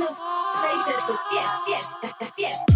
Yes! fiesta, fiesta, fiesta.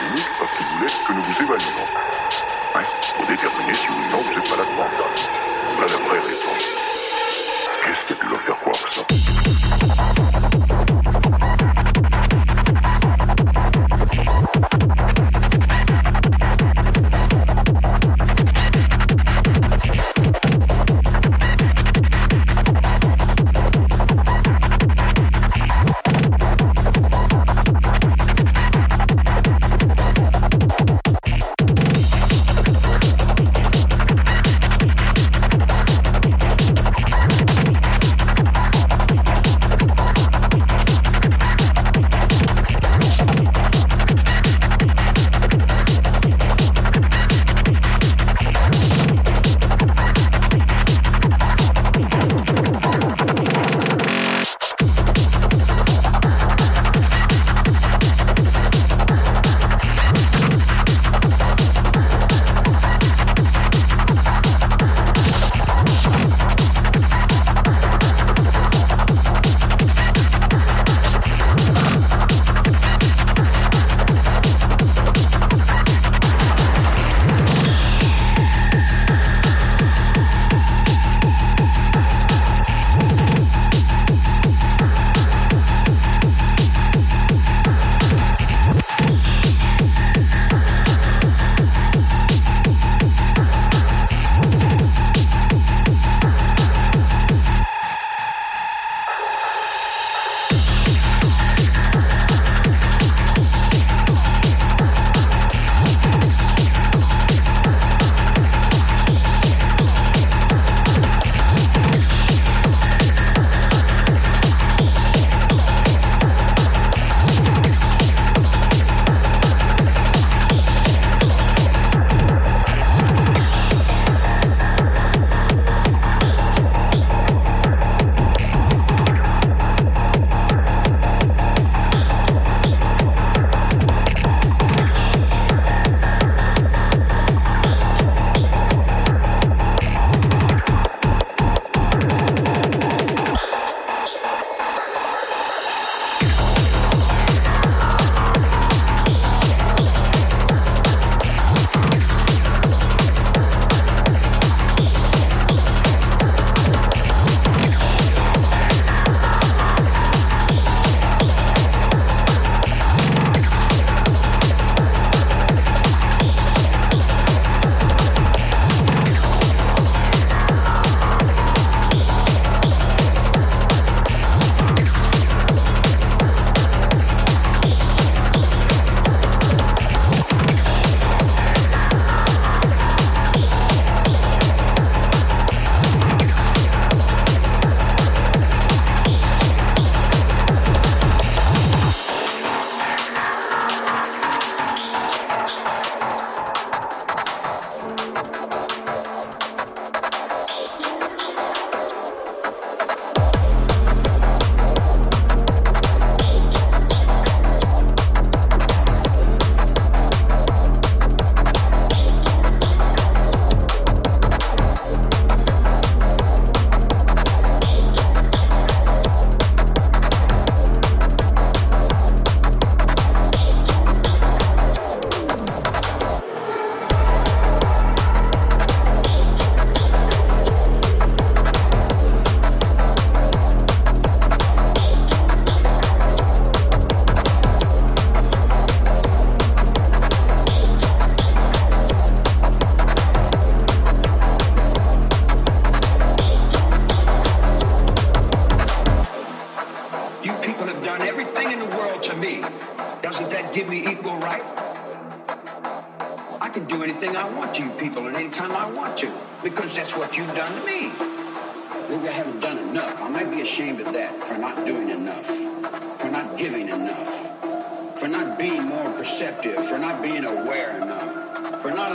clinique parce qu'ils voulaient que nous vous évaluions. Ouais, pour déterminer si ou non vous n'êtes pas là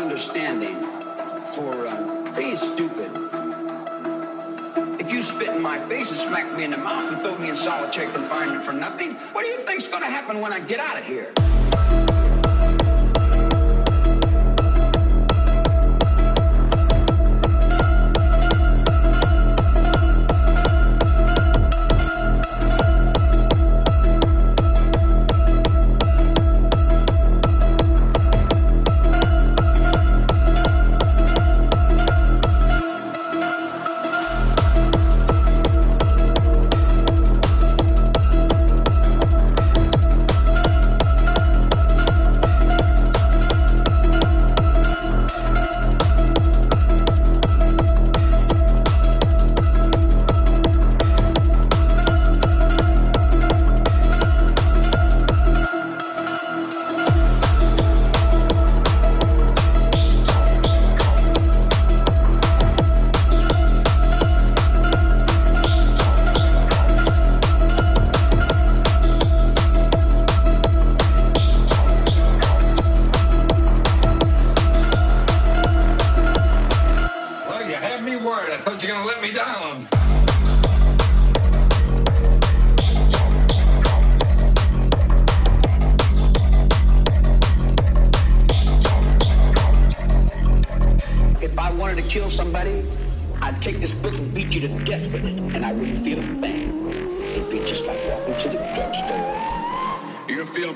understanding, for uh, being stupid. If you spit in my face and smack me in the mouth and throw me in solitary confinement for nothing, what do you think's to happen when I get out of here?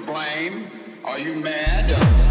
Blame? Are you mad?